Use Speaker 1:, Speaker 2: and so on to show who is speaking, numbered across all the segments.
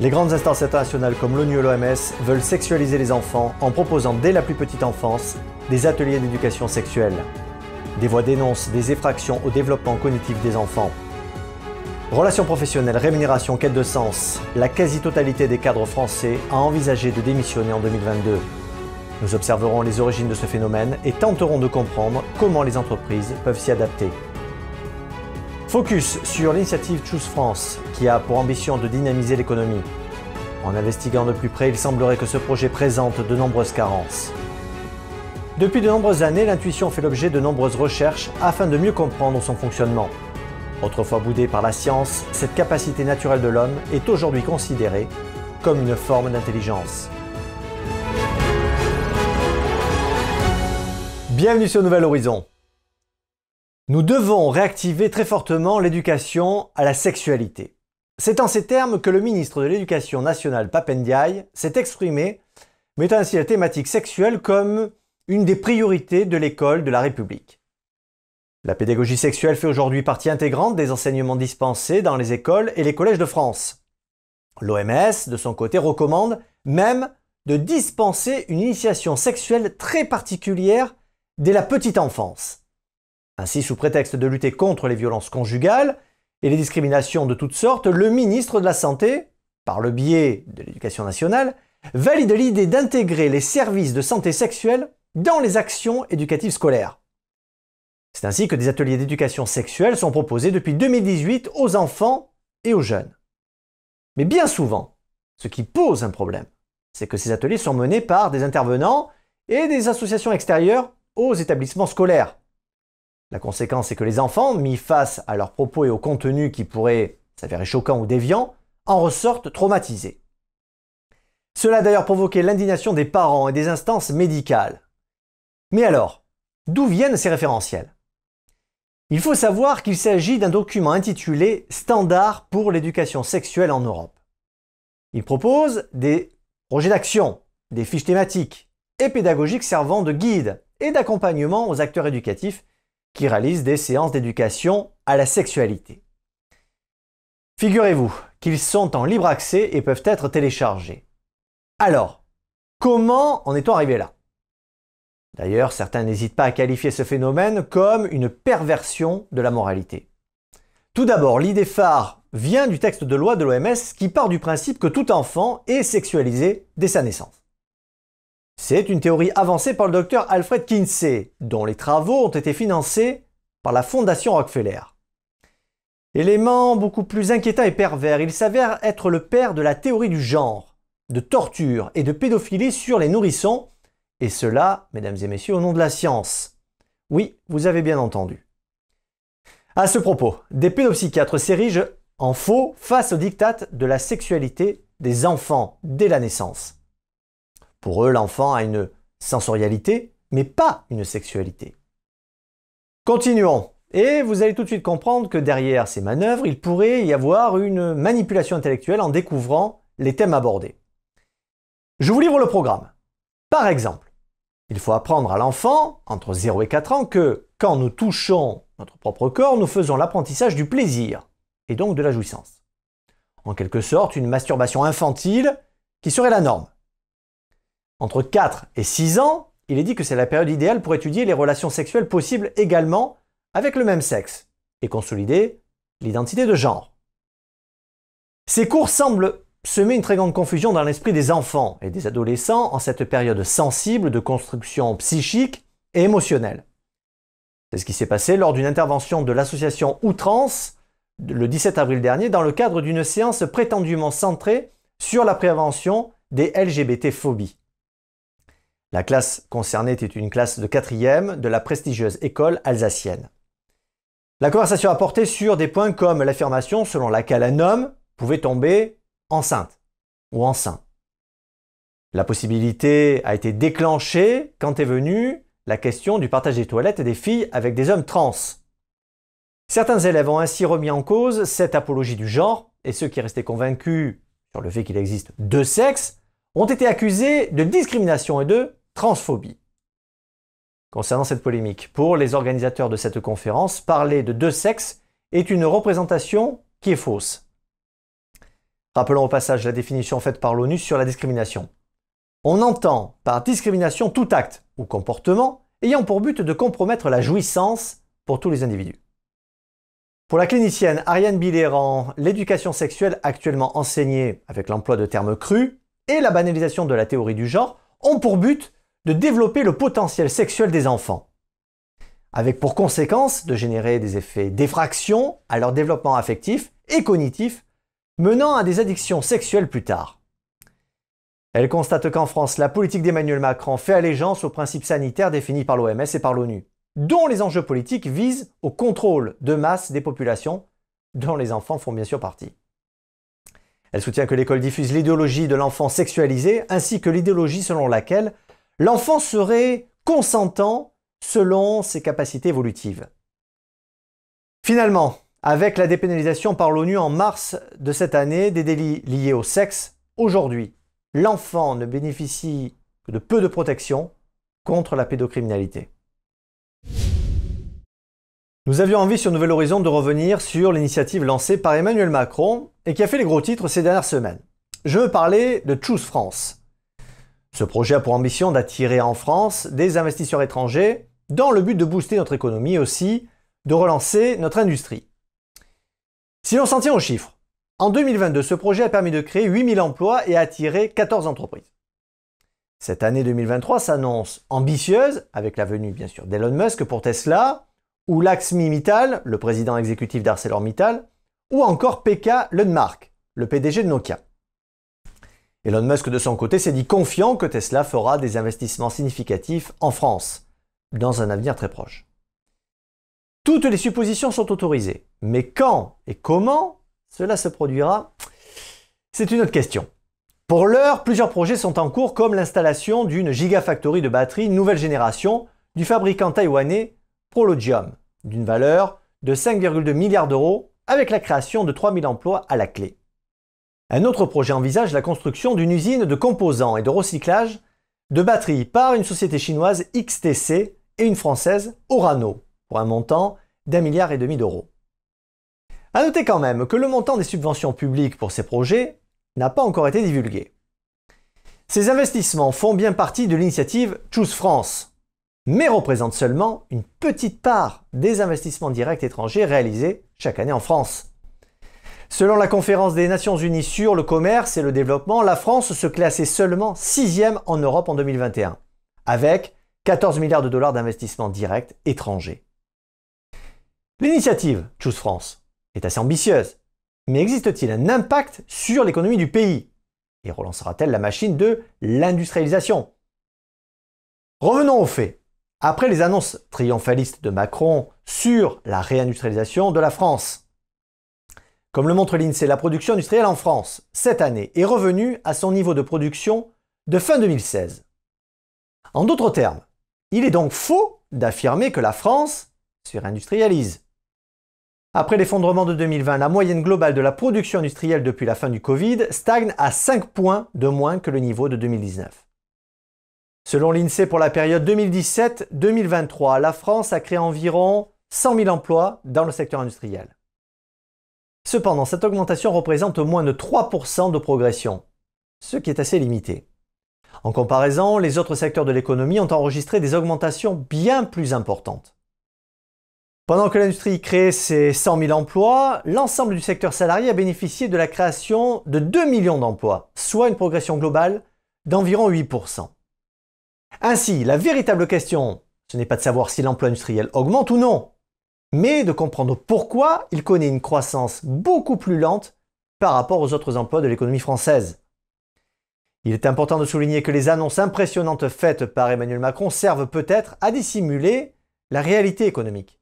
Speaker 1: Les grandes instances internationales comme l'ONU et l'OMS veulent sexualiser les enfants en proposant dès la plus petite enfance des ateliers d'éducation sexuelle. Des voix dénoncent des effractions au développement cognitif des enfants. Relations professionnelles, rémunération, quête de sens, la quasi-totalité des cadres français a envisagé de démissionner en 2022. Nous observerons les origines de ce phénomène et tenterons de comprendre comment les entreprises peuvent s'y adapter. Focus sur l'initiative Choose France, qui a pour ambition de dynamiser l'économie. En investiguant de plus près, il semblerait que ce projet présente de nombreuses carences. Depuis de nombreuses années, l'intuition fait l'objet de nombreuses recherches afin de mieux comprendre son fonctionnement. Autrefois boudée par la science, cette capacité naturelle de l'homme est aujourd'hui considérée comme une forme d'intelligence. Bienvenue sur Nouvel Horizon. Nous devons réactiver très fortement l'éducation à la sexualité. C'est en ces termes que le ministre de l'Éducation nationale Papendiaï s'est exprimé, mettant ainsi la thématique sexuelle comme une des priorités de l'école de la République. La pédagogie sexuelle fait aujourd'hui partie intégrante des enseignements dispensés dans les écoles et les collèges de France. L'OMS, de son côté, recommande même de dispenser une initiation sexuelle très particulière dès la petite enfance. Ainsi, sous prétexte de lutter contre les violences conjugales et les discriminations de toutes sortes, le ministre de la Santé, par le biais de l'Éducation nationale, valide l'idée d'intégrer les services de santé sexuelle dans les actions éducatives scolaires. C'est ainsi que des ateliers d'éducation sexuelle sont proposés depuis 2018 aux enfants et aux jeunes. Mais bien souvent, ce qui pose un problème, c'est que ces ateliers sont menés par des intervenants et des associations extérieures aux établissements scolaires. La conséquence est que les enfants, mis face à leurs propos et au contenu qui pourraient s'avérer choquants ou déviants, en ressortent traumatisés. Cela a d'ailleurs provoqué l'indignation des parents et des instances médicales. Mais alors, d'où viennent ces référentiels? Il faut savoir qu'il s'agit d'un document intitulé Standards pour l'éducation sexuelle en Europe. Il propose des projets d'action, des fiches thématiques et pédagogiques servant de guide et d'accompagnement aux acteurs éducatifs qui réalisent des séances d'éducation à la sexualité. Figurez-vous qu'ils sont en libre accès et peuvent être téléchargés. Alors, comment en est-on arrivé là? D'ailleurs, certains n'hésitent pas à qualifier ce phénomène comme une perversion de la moralité. Tout d'abord, l'idée phare vient du texte de loi de l'OMS qui part du principe que tout enfant est sexualisé dès sa naissance. C'est une théorie avancée par le docteur Alfred Kinsey, dont les travaux ont été financés par la Fondation Rockefeller. Élément beaucoup plus inquiétant et pervers, il s'avère être le père de la théorie du genre, de torture et de pédophilie sur les nourrissons, et cela, mesdames et messieurs, au nom de la science. Oui, vous avez bien entendu. À ce propos, des pédopsychiatres s'érigent en faux face au diktat de la sexualité des enfants dès la naissance. Pour eux, l'enfant a une sensorialité, mais pas une sexualité. Continuons. Et vous allez tout de suite comprendre que derrière ces manœuvres, il pourrait y avoir une manipulation intellectuelle en découvrant les thèmes abordés. Je vous livre le programme. Par exemple, il faut apprendre à l'enfant, entre 0 et 4 ans, que quand nous touchons notre propre corps, nous faisons l'apprentissage du plaisir, et donc de la jouissance. En quelque sorte, une masturbation infantile qui serait la norme. Entre 4 et 6 ans, il est dit que c'est la période idéale pour étudier les relations sexuelles possibles également avec le même sexe et consolider l'identité de genre. Ces cours semblent semer une très grande confusion dans l'esprit des enfants et des adolescents en cette période sensible de construction psychique et émotionnelle. C'est ce qui s'est passé lors d'une intervention de l'association Outrance le 17 avril dernier dans le cadre d'une séance prétendument centrée sur la prévention des LGBT-phobies. La classe concernée était une classe de quatrième de la prestigieuse école alsacienne. La conversation a porté sur des points comme l'affirmation selon laquelle un homme pouvait tomber enceinte ou enceint. La possibilité a été déclenchée quand est venue la question du partage des toilettes des filles avec des hommes trans. Certains élèves ont ainsi remis en cause cette apologie du genre, et ceux qui restaient convaincus sur le fait qu'il existe deux sexes ont été accusés de discrimination et de transphobie. Concernant cette polémique, pour les organisateurs de cette conférence, parler de deux sexes est une représentation qui est fausse. Rappelons au passage la définition faite par l'ONU sur la discrimination. On entend par discrimination tout acte ou comportement ayant pour but de compromettre la jouissance pour tous les individus. Pour la clinicienne Ariane Biléran, l'éducation sexuelle actuellement enseignée avec l'emploi de termes crus et la banalisation de la théorie du genre ont pour but de développer le potentiel sexuel des enfants, avec pour conséquence de générer des effets d'effraction à leur développement affectif et cognitif, menant à des addictions sexuelles plus tard. Elle constate qu'en France, la politique d'Emmanuel Macron fait allégeance aux principes sanitaires définis par l'OMS et par l'ONU, dont les enjeux politiques visent au contrôle de masse des populations, dont les enfants font bien sûr partie. Elle soutient que l'école diffuse l'idéologie de l'enfant sexualisé ainsi que l'idéologie selon laquelle l'enfant serait consentant selon ses capacités évolutives. Finalement, avec la dépénalisation par l'ONU en mars de cette année des délits liés au sexe, aujourd'hui, l'enfant ne bénéficie que de peu de protection contre la pédocriminalité. Nous avions envie sur Nouvel Horizon de revenir sur l'initiative lancée par Emmanuel Macron et qui a fait les gros titres ces dernières semaines. Je veux parler de Choose France. Ce projet a pour ambition d'attirer en France des investisseurs étrangers dans le but de booster notre économie aussi de relancer notre industrie. Si l'on s'en tient aux chiffres, en 2022, ce projet a permis de créer 8000 emplois et attirer 14 entreprises. Cette année 2023 s'annonce ambitieuse, avec la venue bien sûr d'Elon Musk pour Tesla, ou Laxmi Mittal, le président exécutif d'ArcelorMittal, ou encore PK Lundmark, le PDG de Nokia. Elon Musk de son côté s'est dit confiant que Tesla fera des investissements significatifs en France, dans un avenir très proche. Toutes les suppositions sont autorisées, mais quand et comment cela se produira, c'est une autre question. Pour l'heure, plusieurs projets sont en cours comme l'installation d'une gigafactory de batteries nouvelle génération du fabricant taïwanais Prologium, d'une valeur de 5,2 milliards d'euros avec la création de 3000 emplois à la clé. Un autre projet envisage la construction d'une usine de composants et de recyclage de batteries par une société chinoise XTC et une française Orano pour un montant d'un milliard et demi d'euros. A noter quand même que le montant des subventions publiques pour ces projets n'a pas encore été divulgué. Ces investissements font bien partie de l'initiative Choose France, mais représentent seulement une petite part des investissements directs étrangers réalisés chaque année en France. Selon la conférence des Nations Unies sur le commerce et le développement, la France se classait seulement sixième en Europe en 2021, avec 14 milliards de dollars d'investissements directs étrangers. L'initiative Choose France est assez ambitieuse, mais existe-t-il un impact sur l'économie du pays? Et relancera-t-elle la machine de l'industrialisation? Revenons aux faits. Après les annonces triomphalistes de Macron sur la réindustrialisation de la France, comme le montre l'INSEE, la production industrielle en France, cette année, est revenue à son niveau de production de fin 2016. En d'autres termes, il est donc faux d'affirmer que la France se réindustrialise. Après l'effondrement de 2020, la moyenne globale de la production industrielle depuis la fin du Covid stagne à 5 points de moins que le niveau de 2019. Selon l'INSEE, pour la période 2017-2023, la France a créé environ 100 000 emplois dans le secteur industriel. Cependant, cette augmentation représente moins de 3% de progression, ce qui est assez limité. En comparaison, les autres secteurs de l'économie ont enregistré des augmentations bien plus importantes. Pendant que l'industrie crée ses 100 000 emplois, l'ensemble du secteur salarié a bénéficié de la création de 2 millions d'emplois, soit une progression globale d'environ 8%. Ainsi, la véritable question, ce n'est pas de savoir si l'emploi industriel augmente ou non, mais de comprendre pourquoi il connaît une croissance beaucoup plus lente par rapport aux autres emplois de l'économie française. Il est important de souligner que les annonces impressionnantes faites par Emmanuel Macron servent peut-être à dissimuler la réalité économique.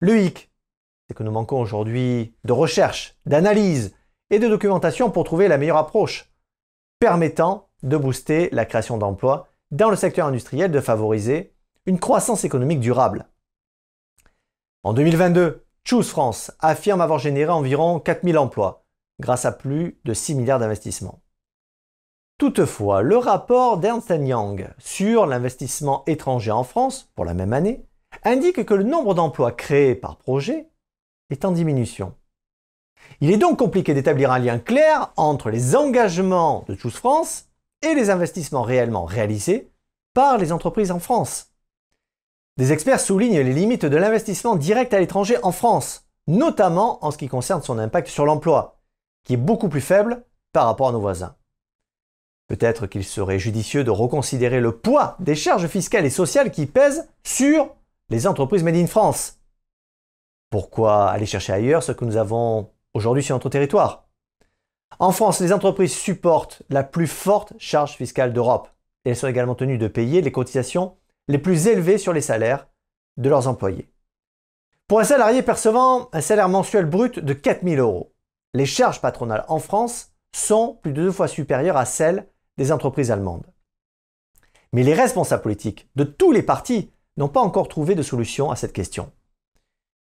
Speaker 1: Le hic, c'est que nous manquons aujourd'hui de recherche, d'analyse et de documentation pour trouver la meilleure approche permettant de booster la création d'emplois dans le secteur industriel de favoriser une croissance économique durable. En 2022, Choose France affirme avoir généré environ 4000 emplois grâce à plus de 6 milliards d'investissements. Toutefois, le rapport d'Ernst Young sur l'investissement étranger en France pour la même année indique que le nombre d'emplois créés par projet est en diminution. Il est donc compliqué d'établir un lien clair entre les engagements de Choose France et les investissements réellement réalisés par les entreprises en France. Des experts soulignent les limites de l'investissement direct à l'étranger en France, notamment en ce qui concerne son impact sur l'emploi, qui est beaucoup plus faible par rapport à nos voisins. Peut-être qu'il serait judicieux de reconsidérer le poids des charges fiscales et sociales qui pèsent sur les entreprises made in France. Pourquoi aller chercher ailleurs ce que nous avons aujourd'hui sur notre territoire? En France, les entreprises supportent la plus forte charge fiscale d'Europe elles sont également tenues de payer les cotisations les plus élevées sur les salaires de leurs employés. Pour un salarié percevant un salaire mensuel brut de 4000 euros, les charges patronales en France sont plus de deux fois supérieures à celles des entreprises allemandes. Mais les responsables politiques de tous les partis n'ont pas encore trouvé de solution à cette question.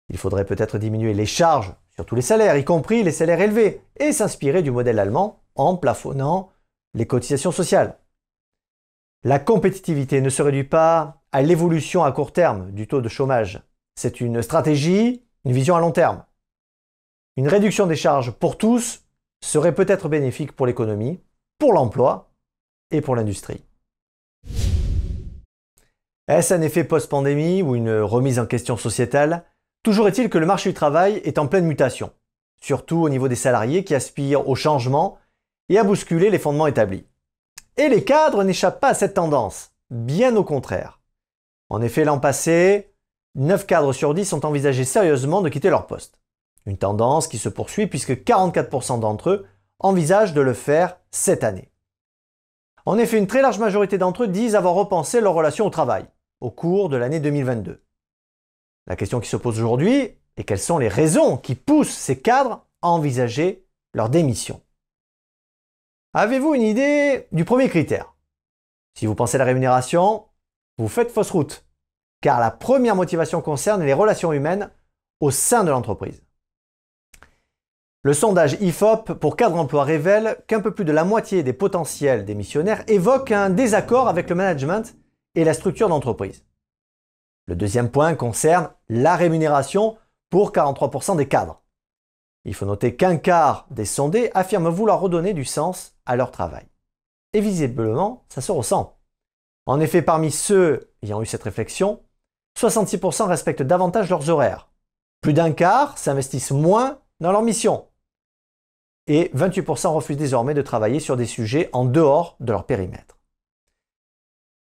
Speaker 1: Il faudrait peut-être diminuer les charges sur tous les salaires, y compris les salaires élevés, et s'inspirer du modèle allemand en plafonnant les cotisations sociales. La compétitivité ne se réduit pas à l'évolution à court terme du taux de chômage. C'est une stratégie, une vision à long terme. Une réduction des charges pour tous serait peut-être bénéfique pour l'économie, pour l'emploi et pour l'industrie. Est-ce un effet post-pandémie ou une remise en question sociétale? Toujours est-il que le marché du travail est en pleine mutation, surtout au niveau des salariés qui aspirent au changement et à bousculer les fondements établis. Et les cadres n'échappent pas à cette tendance, bien au contraire. En effet, l'an passé, 9 cadres sur 10 ont envisagé sérieusement de quitter leur poste. Une tendance qui se poursuit puisque 44% d'entre eux envisagent de le faire cette année. En effet, une très large majorité d'entre eux disent avoir repensé leur relation au travail au cours de l'année 2022. La question qui se pose aujourd'hui est quelles sont les raisons qui poussent ces cadres à envisager leur démission? Avez-vous une idée du premier critère? Si vous pensez à la rémunération, vous faites fausse route, car la première motivation concerne les relations humaines au sein de l'entreprise. Le sondage IFOP pour cadre emploi révèle qu'un peu plus de la moitié des potentiels démissionnaires évoquent un désaccord avec le management et la structure d'entreprise. Le deuxième point concerne la rémunération pour 43% des cadres. Il faut noter qu'un quart des sondés affirment vouloir redonner du sens à leur travail. Et visiblement, ça se ressent. En effet, parmi ceux ayant eu cette réflexion, 66% respectent davantage leurs horaires. Plus d'un quart s'investissent moins dans leur mission. Et 28% refusent désormais de travailler sur des sujets en dehors de leur périmètre.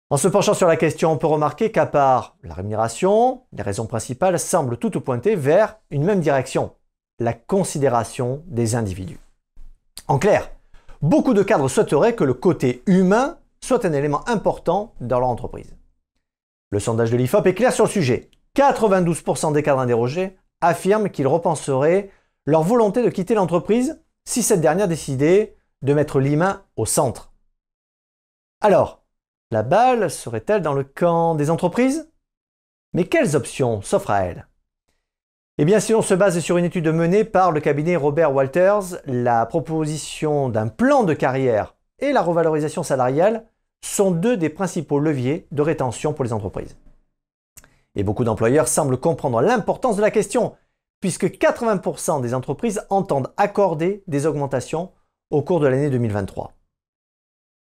Speaker 1: En se penchant sur la question, on peut remarquer qu'à part la rémunération, les raisons principales semblent toutes pointer vers une même direction, la considération des individus. En clair, beaucoup de cadres souhaiteraient que le côté humain soit un élément important dans leur entreprise. Le sondage de l'IFOP est clair sur le sujet. 92% des cadres interrogés affirment qu'ils repenseraient leur volonté de quitter l'entreprise si cette dernière décidait de mettre l'humain au centre. Alors, la balle serait-elle dans le camp des entreprises? Mais quelles options s'offrent à elles Eh bien, si on se base sur une étude menée par le cabinet Robert Walters, la proposition d'un plan de carrière et la revalorisation salariale sont deux des principaux leviers de rétention pour les entreprises. Et beaucoup d'employeurs semblent comprendre l'importance de la question, puisque 80% des entreprises entendent accorder des augmentations au cours de l'année 2023.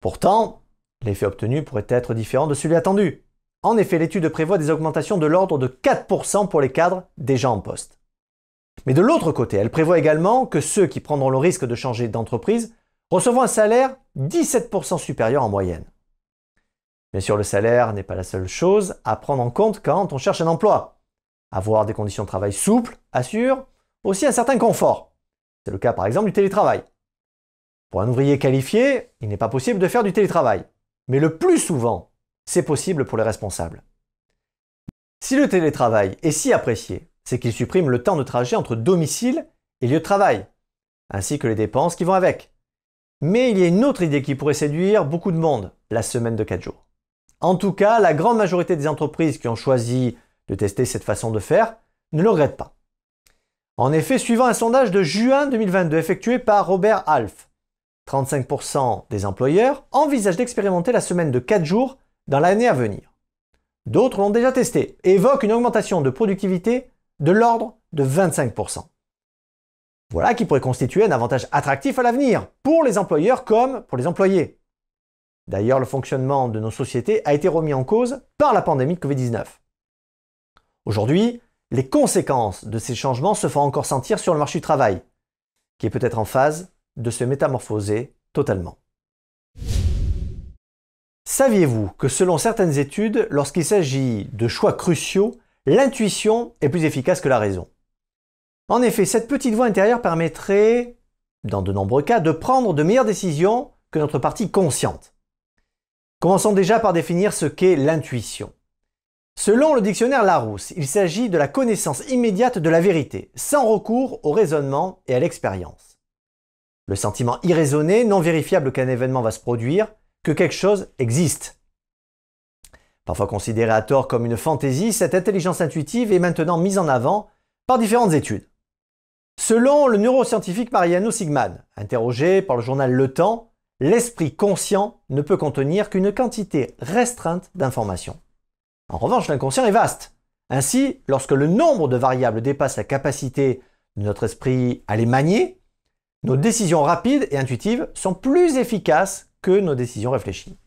Speaker 1: Pourtant, L'effet obtenu pourrait être différent de celui attendu. En effet, l'étude prévoit des augmentations de l'ordre de 4% pour les cadres déjà en poste. Mais de l'autre côté, elle prévoit également que ceux qui prendront le risque de changer d'entreprise recevront un salaire 17% supérieur en moyenne. Bien sûr, le salaire n'est pas la seule chose à prendre en compte quand on cherche un emploi. Avoir des conditions de travail souples assure aussi un certain confort. C'est le cas par exemple du télétravail. Pour un ouvrier qualifié, il n'est pas possible de faire du télétravail. Mais le plus souvent, c'est possible pour les responsables. Si le télétravail est si apprécié, c'est qu'il supprime le temps de trajet entre domicile et lieu de travail, ainsi que les dépenses qui vont avec. Mais il y a une autre idée qui pourrait séduire beaucoup de monde, la semaine de 4 jours. En tout cas, la grande majorité des entreprises qui ont choisi de tester cette façon de faire ne le regrettent pas. En effet, suivant un sondage de juin 2022 effectué par Robert Half, 35% des employeurs envisagent d'expérimenter la semaine de 4 jours dans l'année à venir. D'autres l'ont déjà testé et évoquent une augmentation de productivité de l'ordre de 25%. Voilà qui pourrait constituer un avantage attractif à l'avenir, pour les employeurs comme pour les employés. D'ailleurs, le fonctionnement de nos sociétés a été remis en cause par la pandémie de Covid-19. Aujourd'hui, les conséquences de ces changements se font encore sentir sur le marché du travail, qui est peut-être en phase de se métamorphoser totalement. Saviez-vous que selon certaines études, lorsqu'il s'agit de choix cruciaux, l'intuition est plus efficace que la raison? En effet, cette petite voix intérieure permettrait, dans de nombreux cas, de prendre de meilleures décisions que notre partie consciente. Commençons déjà par définir ce qu'est l'intuition. Selon le dictionnaire Larousse, il s'agit de la connaissance immédiate de la vérité, sans recours au raisonnement et à l'expérience. Le sentiment irraisonné, non vérifiable qu'un événement va se produire, que quelque chose existe. Parfois considérée à tort comme une fantaisie, cette intelligence intuitive est maintenant mise en avant par différentes études. Selon le neuroscientifique Mariano Sigman, interrogé par le journal Le Temps, l'esprit conscient ne peut contenir qu'une quantité restreinte d'informations. En revanche, l'inconscient est vaste. Ainsi, lorsque le nombre de variables dépasse la capacité de notre esprit à les manier, nos décisions rapides et intuitives sont plus efficaces nos décisions réfléchies.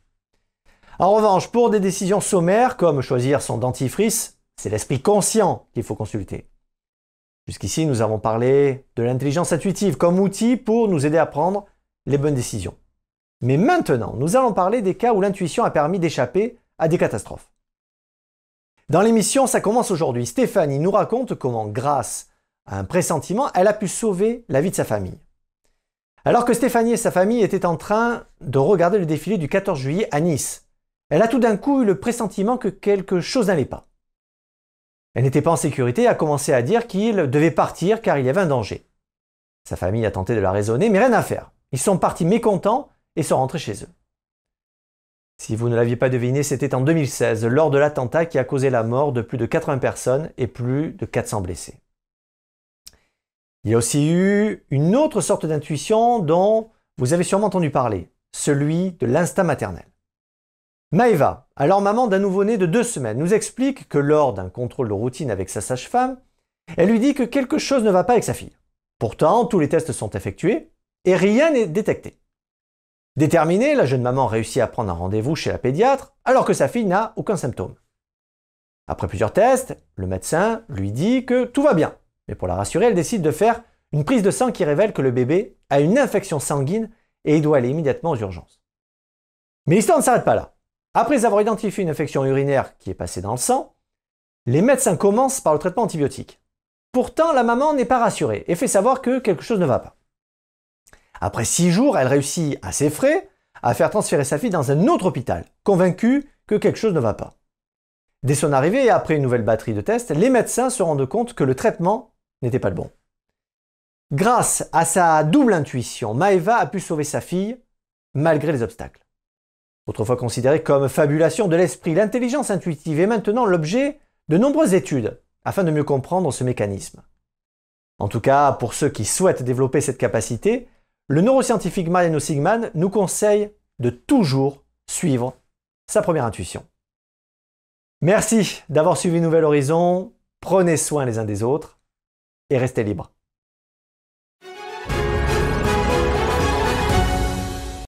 Speaker 1: En revanche, pour des décisions sommaires comme choisir son dentifrice, c'est l'esprit conscient qu'il faut consulter. Jusqu'ici, nous avons parlé de l'intelligence intuitive comme outil pour nous aider à prendre les bonnes décisions. Mais maintenant, nous allons parler des cas où l'intuition a permis d'échapper à des catastrophes. Dans l'émission Ça commence aujourd'hui, Stéphanie nous raconte comment, grâce à un pressentiment, elle a pu sauver la vie de sa famille. Alors que Stéphanie et sa famille étaient en train de regarder le défilé du 14 juillet à Nice, elle a tout d'un coup eu le pressentiment que quelque chose n'allait pas. Elle n'était pas en sécurité et a commencé à dire qu'il devait partir car il y avait un danger. Sa famille a tenté de la raisonner, mais rien à faire. Ils sont partis mécontents et sont rentrés chez eux. Si vous ne l'aviez pas deviné, c'était en 2016, lors de l'attentat qui a causé la mort de plus de 80 personnes et plus de 400 blessés. Il y a aussi eu une autre sorte d'intuition dont vous avez sûrement entendu parler, celui de l'instinct maternel. Maeva, alors maman d'un nouveau-né de deux semaines, nous explique que lors d'un contrôle de routine avec sa sage-femme, elle lui dit que quelque chose ne va pas avec sa fille. Pourtant, tous les tests sont effectués et rien n'est détecté. Déterminée, la jeune maman réussit à prendre un rendez-vous chez la pédiatre alors que sa fille n'a aucun symptôme. Après plusieurs tests, le médecin lui dit que tout va bien. Mais pour la rassurer, elle décide de faire une prise de sang qui révèle que le bébé a une infection sanguine et il doit aller immédiatement aux urgences. Mais l'histoire ne s'arrête pas là. Après avoir identifié une infection urinaire qui est passée dans le sang, les médecins commencent par le traitement antibiotique. Pourtant, la maman n'est pas rassurée et fait savoir que quelque chose ne va pas. Après six jours, elle réussit à ses frais à faire transférer sa fille dans un autre hôpital, convaincue que quelque chose ne va pas. Dès son arrivée et après une nouvelle batterie de tests, les médecins se rendent compte que le traitement n'était pas le bon. Grâce à sa double intuition, Maeva a pu sauver sa fille malgré les obstacles. Autrefois considérée comme fabulation de l'esprit, l'intelligence intuitive est maintenant l'objet de nombreuses études afin de mieux comprendre ce mécanisme. En tout cas, pour ceux qui souhaitent développer cette capacité, le neuroscientifique Mariano Sigman nous conseille de toujours suivre sa première intuition. Merci d'avoir suivi Nouvel Horizon, prenez soin les uns des autres et restez libres.